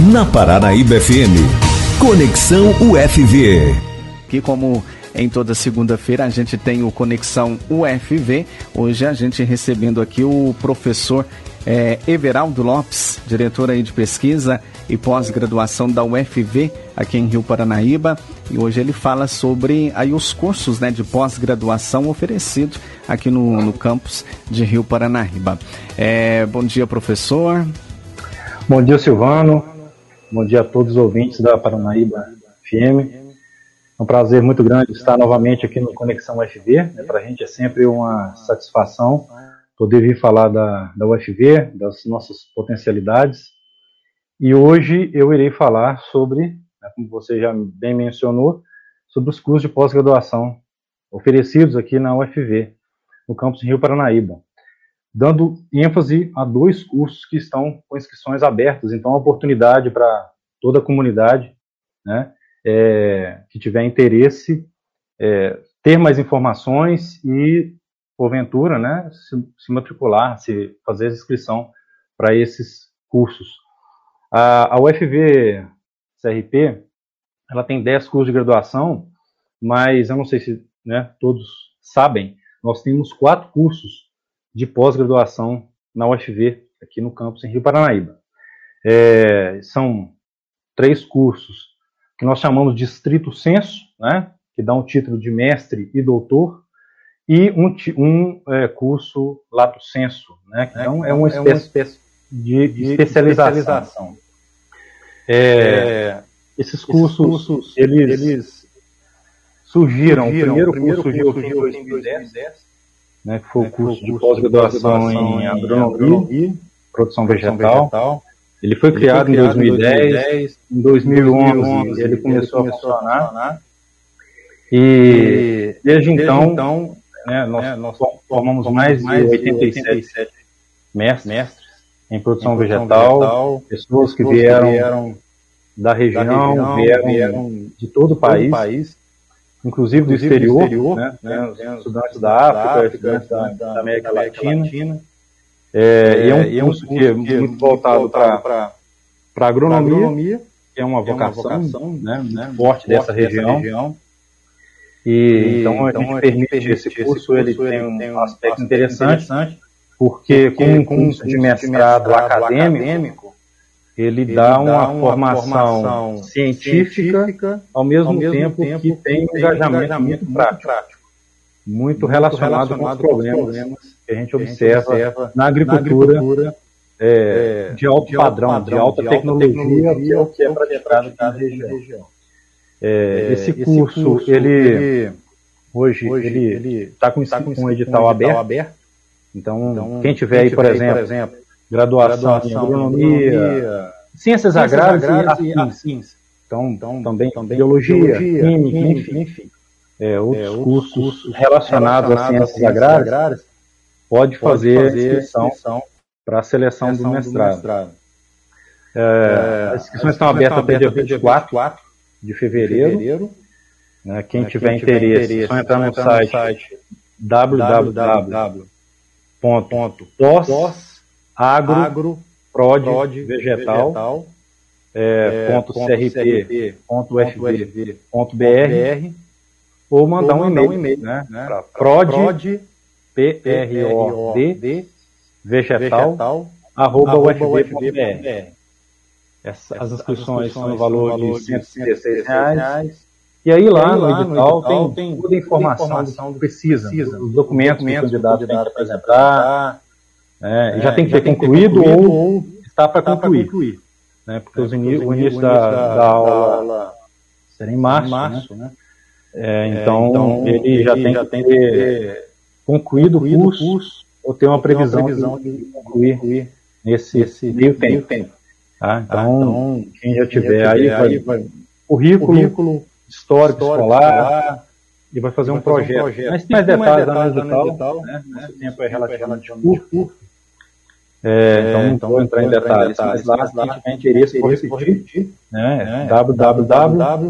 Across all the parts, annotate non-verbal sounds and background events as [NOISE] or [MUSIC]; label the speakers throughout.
Speaker 1: na Paranaíba FM. Conexão UFV.
Speaker 2: Aqui como em toda segunda-feira a gente tem o Conexão UFV. Hoje a gente recebendo aqui o professor é, Everaldo Lopes, diretor aí de pesquisa e pós-graduação da UFV aqui em Rio Paranaíba. E hoje ele fala sobre aí os cursos né, de pós-graduação oferecidos aqui no, no campus de Rio Paranaíba. É, bom dia, professor.
Speaker 3: Bom dia, Silvano. Bom dia a todos os ouvintes da Paranaíba FM. É um prazer muito grande estar novamente aqui no Conexão UFV. Né? Para a gente é sempre uma satisfação poder vir falar da, da UFV, das nossas potencialidades. E hoje eu irei falar sobre, né, como você já bem mencionou, sobre os cursos de pós-graduação oferecidos aqui na UFV, no campus Rio Paranaíba, dando ênfase a dois cursos que estão com inscrições abertas. Então, a oportunidade para toda a comunidade né, é, que tiver interesse é, ter mais informações e porventura, né, se, se matricular, se fazer a inscrição para esses cursos. A, a UFV CRP, ela tem 10 cursos de graduação, mas eu não sei se né, todos sabem, nós temos quatro cursos de pós-graduação na UFV, aqui no campus em Rio Paranaíba. É, são três cursos que nós chamamos de estrito senso, né, que dá um título de mestre e doutor, e um, um é, curso lato senso, né? Então é uma espécie, é uma espécie de, de especialização. especialização. É, é esses cursos, cursos eles, eles surgiram, surgiram, o primeiro, primeiro curso surgiu, surgiu em 2010, né, que foi o curso de pós-graduação em agronomia, produção vegetal. Ele foi, criado, em 2010, 2010 em 2011, 2011 ele começou, a funcionar. E desde, então, então né, nós, é, nós formamos mais, de 87, 87 mestres, em produção, vegetal, pessoas que vieram, da, região, vieram, de todo o país inclusive, do exterior, exterior né, né, né, estudantes da África, estudantes da, da, da América, Latina. Latina. É, e é um, é curso, que é muito voltado para a agronomia, agronomia, que é uma vocação, é uma vocação né, né, forte dessa região. região e, então, a então, gente permite, permite esse curso, esse curso ele, tem um, tem um aspecto interessante, interessante porque, com um curso de mestrado, de mestrado acadêmico, acadêmico, ele, ele dá, uma, uma formação, formação científica, científica, ao mesmo, ao mesmo tempo, tempo, que tem um engajamento, engajamento muito prático, prático muito, muito relacionado, relacionado, com os problemas, problemas que a gente observa, a gente observa na agricultura, na agricultura é, é, de, alto de alto padrão, de alta, de alta tecnologia, que é o que é praticado na região. região. É, esse, esse, curso, curso ele, ele, hoje, ele está com, tá com, com um edital, aberto. aberto. Então, então, quem tiver quem aí, por, tiver exemplo, por exemplo, graduação, graduação em agronomia, agronomia ciências, agrárias, agrárias e afins. Então, então, também, também biologia, biologia química, enfim. enfim. É, outros, é, outros cursos relacionados, relacionados a ciências, ciências agrárias, agrárias pode fazer, fazer inscrição para a seleção, seleção do mestrado. Do mestrado. É, as inscrições estão abertas até dia 24 de fevereiro. fevereiro. Né, quem, né, tiver quem tiver interesse, interesse, só entrar no site, site www.pós-agro-prod-vegetal é, .crp.ufv.br ou mandar um e-mail, um e né, né, prod, P-R-O-D, vegetal, arroba. Essa, as inscrições são no valor de 136 reais. E aí lá, no, edital, no edital tem, tem toda a informação, informação que precisa, precisa os documentos, que o candidato tem que apresentar, é, é, já tem que ter concluído, concluído ou está para concluir. concluir. Né, porque é, os in, o início da, da, da aula será em março, março né? né? É, então, então, ele, já tem já que ter concluído o curso, curso, ou ter uma previsão, uma previsão de, concluir, concluir nesse, nesse meio tempo. tempo. Tá? Então, ah, então, quem já tiver, aí, vai, aí vai, currículo, currículo histórico, escolar, e vai fazer um, projeto. um, projeto. Mas tem mais detalhes lá no edital, né? Nosso tempo é relativamente curto. É, então, não então, vou entrar em detalhes, mas lá, lá quem tiver interesse, vou repetir, né? www.pós,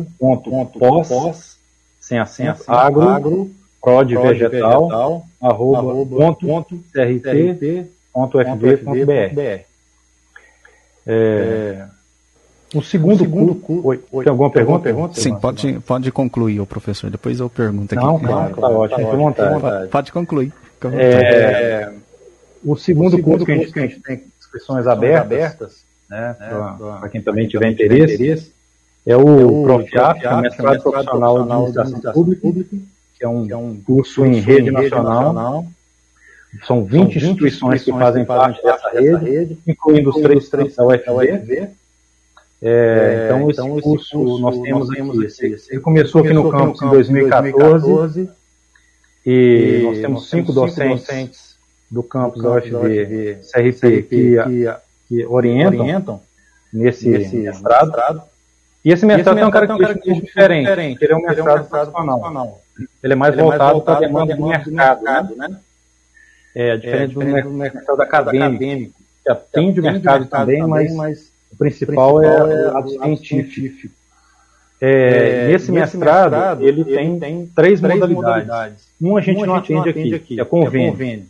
Speaker 3: sem acento, agro, agro prod vegetal, arroba, ponto, crt, ponto fv.br. É, O segundo, o segundo curso. Oi, Oi, tem alguma pergunta? pergunta?
Speaker 2: Sim, pode, pode concluir, o professor. Depois eu pergunto aqui.
Speaker 3: Não, claro, tá, tá ótimo, tá vontade.
Speaker 2: Pode, pode concluir.
Speaker 3: É, o, segundo o segundo curso que a gente, que a gente tem inscrições abertas, abertas né, né para quem também tiver interesse, interesse é o, é o PROFIAP, é o Mestrado Profissional em Administração Pública, que é um, que é um curso em rede nacional. nacional. São 20, São 20 instituições que fazem parte dessa rede, rede incluindo os três, três da UFV. É, então, esse, então, curso, curso nós temos nós aqui. Esse, esse, ele começou, aqui no campus em 2014, 2014 e, e nós temos cinco docentes, docentes do campus da UFV, CRP, que, que orientam, orientam nesse, nesse mestrado. mestrado. E esse mestrado tem uma característica um diferente, diferente. Ele é um mestrado, é um mestrado profissional. Ele é mais ele voltado, voltado para a demanda, demanda do mercado, mercado né? né? É, diferente, é, diferente do, do mercado acadêmico, que atende o mercado, mercado também, mas, mas o principal, principal é, é o lado científico. científico. É, nesse, mestrado, mestrado, ele, tem, tem, três, três modalidades. modalidades. Uma a gente, não, atende não atende aqui, aqui é convênio. É convênio.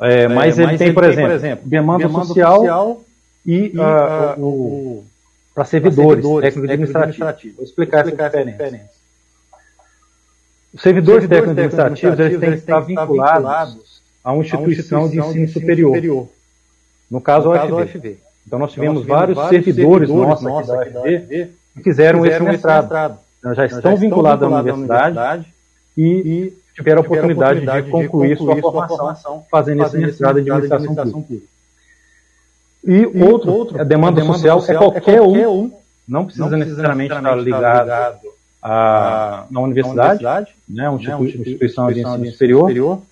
Speaker 3: É, mas, ele, mas tem, ele por, exemplo, por exemplo, demanda, demanda social, social, e, uh, o, para servidores, servidores técnicos administrativos. Vou explicar, Vou explicar essa, diferença. essa diferença. Os servidores, servidores técnicos administrativos, eles têm que estar vinculados a uma instituição, de ensino, superior. superior. No caso, no a UFV. Então, nós tivemos, então, nós tivemos vários, servidores, servidores nossos aqui da UFV que fizeram, esse mestrado. mestrado. Então, já estão, já vinculados, à universidade, universidade e, e tiveram a oportunidade, de, concluir de concluir sua formação, formação fazendo esse mestrado de administração, administração pública. E, e outro, outro, a demanda, a demanda social, é social, é qualquer, é qualquer um, não precisa, não necessariamente, estar ligado, à, à universidade, universidade né, uma né, instituição, instituição de ensino, superior, superior,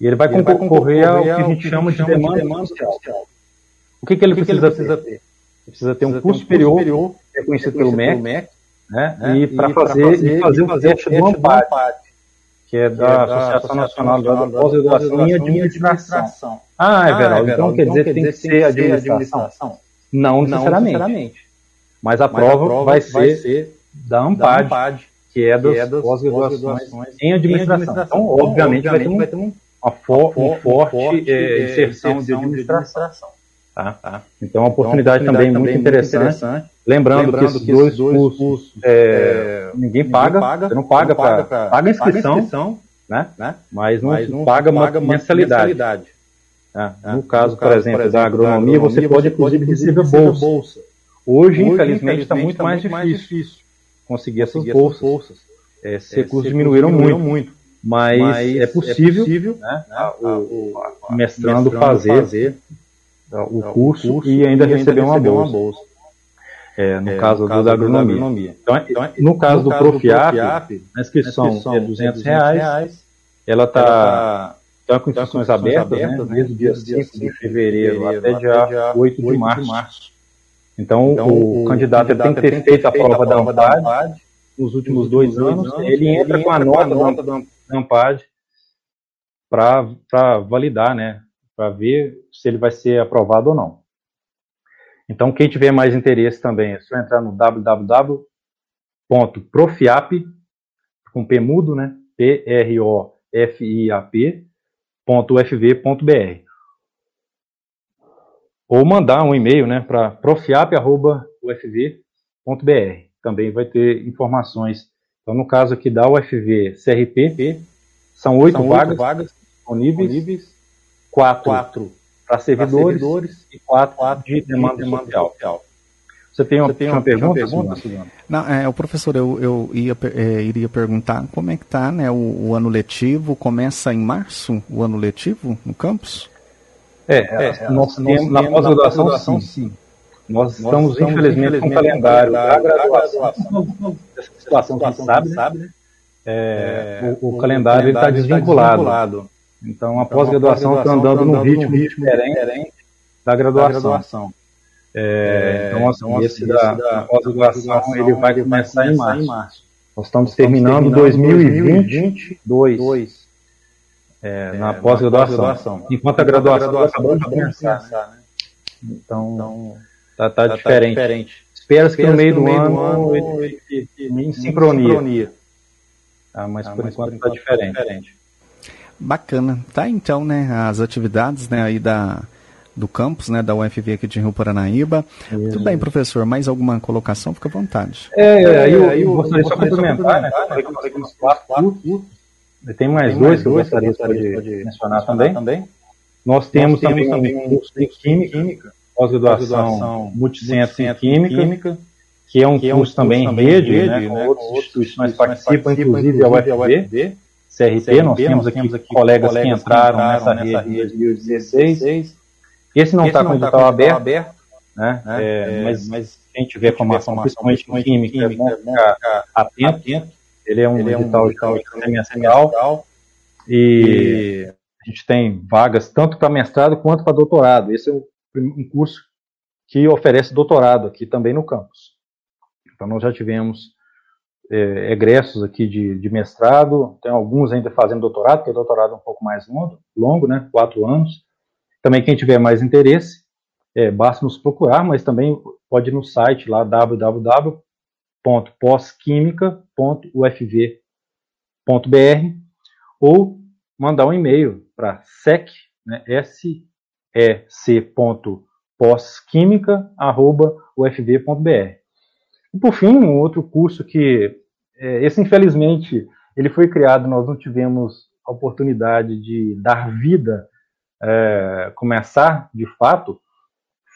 Speaker 3: e ele vai, ele concorrer, ao que a gente chama de demanda, de demanda social. social. O que, que ele, que precisa, ele precisa ter? ter? Ele precisa ter um curso superior, reconhecido pelo MEC, né, né, e para fazer, fazer, fazer, o teste do AMPAD, que é da, Associação Nacional da Pós-Graduação em Administração. Ah, Everaldo, então quer dizer que tem que ser administração? Não necessariamente. Mas a prova vai ser da AMPAD, que é das pós-graduações em administração. Então, obviamente, vai ter uma forte inserção de administração. Tá? Tá? Então, uma oportunidade, então, também, também muito interessante. interessante. Lembrando, Lembrando, que esses que dois, dois cursos, é, é, ninguém, ninguém paga, paga, você não paga para paga, inscrição, paga inscrição né? né? Mas não, Mas não paga, paga uma mensalidade. mensalidade. É, no, no, caso, por exemplo, exemplo da, agronomia, da agronomia, você pode, inclusive, receber bolsa. bolsa. Hoje, Hoje, infelizmente, está muito, tá mais, muito difícil mais difícil conseguir essas bolsas. bolsas. É, esses recursos diminuíram, diminuíram muito. muito. Mas, mas, é possível, é possível né, né, o mestrando, mestrando fazer, fazer o, curso, curso e ainda, e receber, uma bolsa. Uma bolsa. É, no, é, caso, no caso da agronomia. agronomia. Então, então, no, no caso, do, caso Profiap, do Profiap, a inscrição, a inscrição é 200, é reais, reais ela está tá com inscrições abertas, abertas né, desde o dia 5 de fevereiro até dia 8 de março. Então, então o, o candidato, candidato tem que ter feito a prova da AMPAD nos últimos dois anos, ele entra com a nota da AMPAD para validar, né, para ver se ele vai ser aprovado ou não. Então, quem tiver mais interesse também, é só entrar no www.profiap, com P mudo, né? P-R-O-F-I-A-P.ufv.br. Ou mandar um e-mail né, para profiap.ufv.br. Também vai ter informações. Então, no caso aqui da UFV CRP, são oito vagas, vagas disponíveis, disponíveis, quatro, quatro para servidores, servidores, e quatro, quatro de demanda, de demanda social. social. Você tem uma, Você tem uma, uma pergunta, pergunta
Speaker 2: Não, é, o professor, eu, eu ia, é, iria perguntar como é que está né, o, o, ano letivo, começa em março o ano letivo no campus?
Speaker 3: É, é nós, nós temos na pós-graduação sim. Nós, nós estamos, infelizmente, com o calendário da graduação, essa situação que a gente sabe, sabe né? É, o, o, o, calendário está desvinculado. desvinculado. Então, a então, pós-graduação está andando num ritmo, ritmo diferente da graduação. Da graduação. É, é, então, assim, então, esse, da, da pós-graduação ele vai começar em março. março. Nós estamos terminando 2022 é, na pós-graduação. Enquanto a graduação acabou de começar. Né? Então, então tá, tá, tá, diferente. diferente. Espero que no meio do, ano, ano ele fique em sincronia. Tá, mas, ah, por enquanto está diferente.
Speaker 2: Bacana. Tá então, né, as atividades, né, aí da do campus, né, da UFV aqui de Rio Paranaíba. Isso. Tudo bem, professor, mais alguma colocação? Fica à vontade.
Speaker 3: É, é aí eu, eu gostaria só complementar, né, falei que eu nos quatro tem mais tem dois que eu gostaria, gostaria de, de mencionar também. também. Nós temos, Nós temos também um curso de Química, pós-graduação multicentro em química, química, que é um, que é um curso, curso também em rede, rede né, com né, outras instituições participam, participam, inclusive a UFV, CRP, CRP, nós temos aqui, aqui colegas, colegas que entraram, nessa, nessa rede em 2016. Esse não está com o edital aberto, aberto né? né? É, mas, mas quem tiver formação, principalmente em química, química é bom ficar atento. atento. Ele é um Ele edital, é um edital semestral e a gente tem vagas tanto para mestrado quanto para doutorado. Esse é um curso que oferece doutorado aqui também no campus. Então nós já tivemos é, egressos aqui de, de, mestrado, tem alguns ainda fazendo doutorado, porque o doutorado é um pouco mais longo, longo né, quatro anos. Também quem tiver mais interesse, é, basta nos procurar, mas também pode ir no site lá www.posquimica.ufv.br ou mandar um e-mail para sec, né, sec.posquímica.ufv.br. E por fim, um outro curso que, é, esse infelizmente, ele foi criado, nós não tivemos a oportunidade de dar vida, é, começar de fato,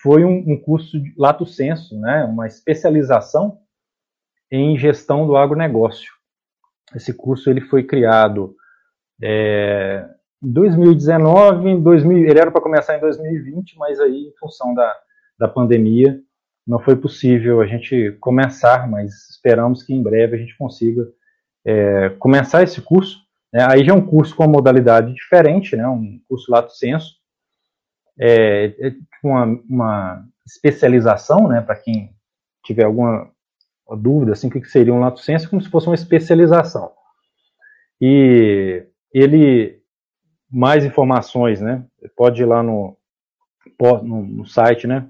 Speaker 3: foi um, um, curso de lato senso, né, uma especialização em gestão do agronegócio. Esse curso ele foi criado é, em 2019, em 2000, ele era para começar em 2020, mas aí, em função da, da pandemia, não foi possível a gente começar, mas esperamos que em breve a gente consiga é, começar esse curso. Né? Aí já é um curso com uma modalidade diferente, né? um curso lato senso, é, é uma, uma, especialização, né? para quem tiver alguma dúvida, assim, o que seria um lato senso, como se fosse uma especialização. E ele, mais informações, né? pode ir lá no, no, no site, né?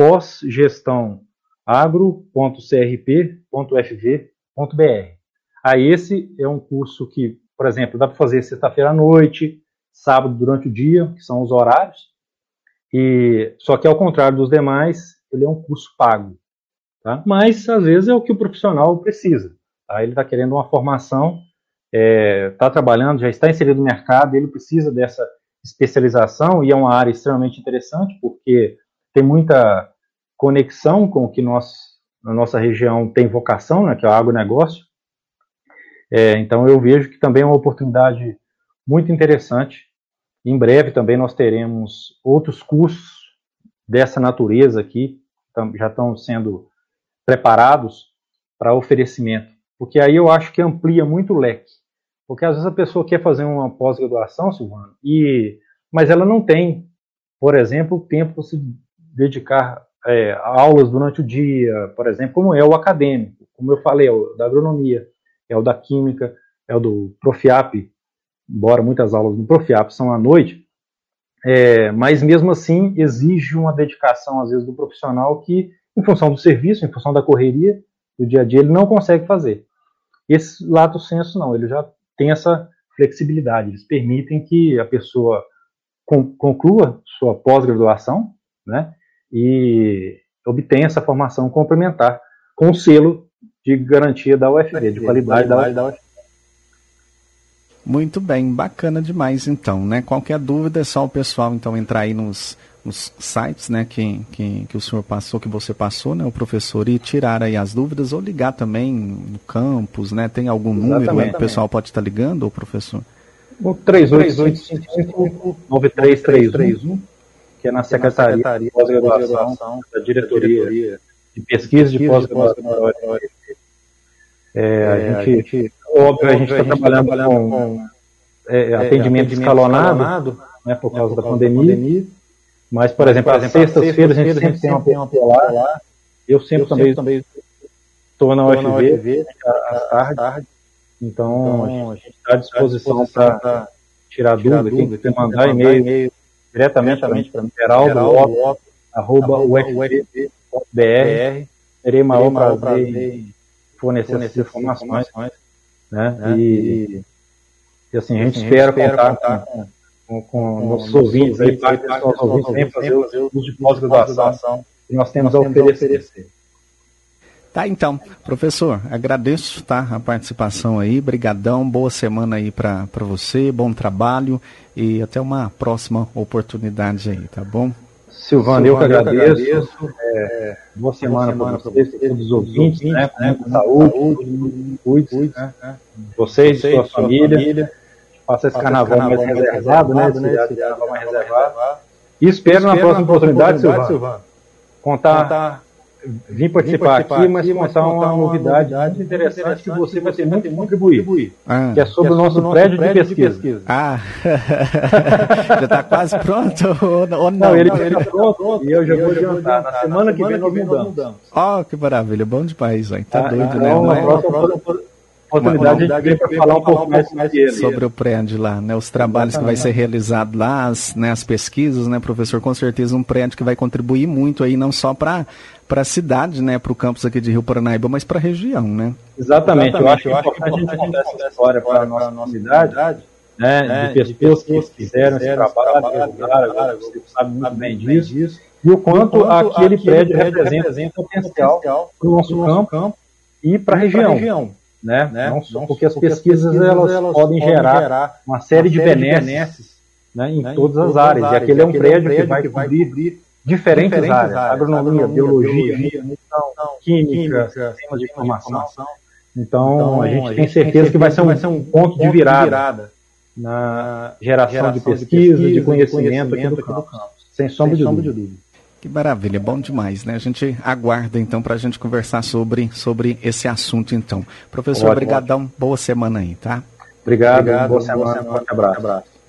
Speaker 3: Pós-gestão agro.crp.fv.br. Aí esse é um curso que, por exemplo, dá para fazer sexta-feira à noite, sábado durante o dia, que são os horários, e só que ao contrário dos demais, ele é um curso pago. Tá? Mas às vezes é o que o profissional precisa. Tá? Ele está querendo uma formação, está é, tá trabalhando, já está inserido no mercado, ele precisa dessa especialização e é uma área extremamente interessante porque tem muita conexão com o que nós, na nossa região, tem vocação, né, que é o agronegócio. É, então, eu vejo que também é uma oportunidade muito interessante. Em breve também nós teremos outros cursos dessa natureza aqui, já estão sendo preparados para oferecimento. Porque aí eu acho que amplia muito o leque. Porque às vezes a pessoa quer fazer uma pós-graduação, Silvano, e, mas ela não tem, por exemplo, tempo para se dedicar é, aulas durante o dia, por exemplo, como é o acadêmico, como eu falei, é o da agronomia, é o da química, é o do Profiap, embora muitas aulas do Profiap são à noite, é, mas mesmo assim exige uma dedicação, às vezes, do profissional que, em função do serviço, em função da correria do dia a dia, ele não consegue fazer. Esse lato senso não, ele já tem essa flexibilidade, eles permitem que a pessoa conclua sua pós-graduação, né, e obtenha essa formação complementar com o selo de garantia da UFV, de qualidade da UFV.
Speaker 2: Muito bem, bacana demais então, né? Qualquer dúvida é só o pessoal então entrar aí nos, nos sites, né, que, que, que o senhor passou, que você passou, né, o professor, e tirar aí as dúvidas ou ligar também no campus, né? Tem algum Exatamente. número aí que o pessoal pode estar ligando, o professor?
Speaker 3: O 3855 9331 que é na Secretaria, Secretaria de Pós-Graduação da Diretoria de Pesquisa de Pós-Graduação é, é, a, gente, óbvio, a gente está trabalhando, trabalhando com é, é atendimento, escalonado, escalonado né, por causa da pandemia, pandemia. Mas, por exemplo, às sextas-feiras a gente sempre tem uma pessoa lá. Eu sempre também estou na UFV, à tarde. Então, então, a gente está à disposição para tirar dúvida. Quem quiser mandar e-mail diretamente para mim, Geraldo arroba ufb.br. Terei maior prazer em fornecer essas informações. Né? né? E, e, assim, a gente, assim, espera contar com, com, com nossos ouvintes, aí, parte dos nossos ouvintes, vem fazer o curso de pós-graduação que nós temos a oferecer.
Speaker 2: Tá, então, professor, agradeço tá, a participação aí, brigadão, boa semana aí para você, bom trabalho e até uma próxima oportunidade aí, tá bom?
Speaker 3: Silvano, eu que agradeço. Eu agradeço. É, boa semana, semana para vocês, todos os ouvintes, né? né com saúde, saúde cuide, né? Vocês, vocês, sua, sua família. família. Faça esse carnaval, carnaval mais reservado, né? Esse né? carnaval mais reservado. E espero, na próxima oportunidade, oportunidade Silvano, contar, contar vim participar, aqui, mas aqui, contar uma, uma novidade, novidade interessante que você vai ter muito a contribuir, ah. que é sobre, que é sobre o nosso, nosso prédio, prédio, de, pesquisa. De pesquisa.
Speaker 2: Ah, [LAUGHS] já está quase pronto ou,
Speaker 3: não? Não, ele já está pronto e eu já vou adiantar. Na semana que vem nós mudamos.
Speaker 2: Ó, oh, que maravilha, bom demais, hein? Tá ah, doido,
Speaker 3: né? Não, na próxima oportunidade a gente para falar um pouco mais sobre,
Speaker 2: sobre o prédio lá, né? Os trabalhos que vai ser realizado lá, as, né, as pesquisas, né, professor? Com certeza um prédio que vai contribuir muito aí, não só para para a cidade, né, para o campus aqui de Rio Paranaíba, mas para a região, né?
Speaker 3: Exatamente. Exatamente. Eu acho, eu acho que é a gente contar essa história para a nossa, nossa cidade, né, né, de pessoas, que fizeram esse trabalho, trabalho você sabe muito bem disso, e o quanto, aquele, prédio representa potencial para o nosso campo e para a região né? né? Não, só, porque as pesquisas, pesquisas elas, elas, podem gerar, uma série, de benesses né, em, né, todas, em todas as áreas. áreas. E aquele é um prédio, que vai, cobrir diferentes, diferentes áreas, áreas agronomia, biologia, biologia química, química, sistemas de informação. Então, então, a gente a tem certeza que vai ser um, ser um ponto de virada, virada na geração, geração de, pesquisa, de pesquisa, de conhecimento, aqui do campus, sem sombra de dúvida.
Speaker 2: Que maravilha, bom demais, né? A gente aguarda então para a gente conversar sobre, sobre esse assunto então. Professor, obrigadão, boa semana aí, tá?
Speaker 3: Obrigado, Obrigado boa, boa semana, semana, um abraço. abraço.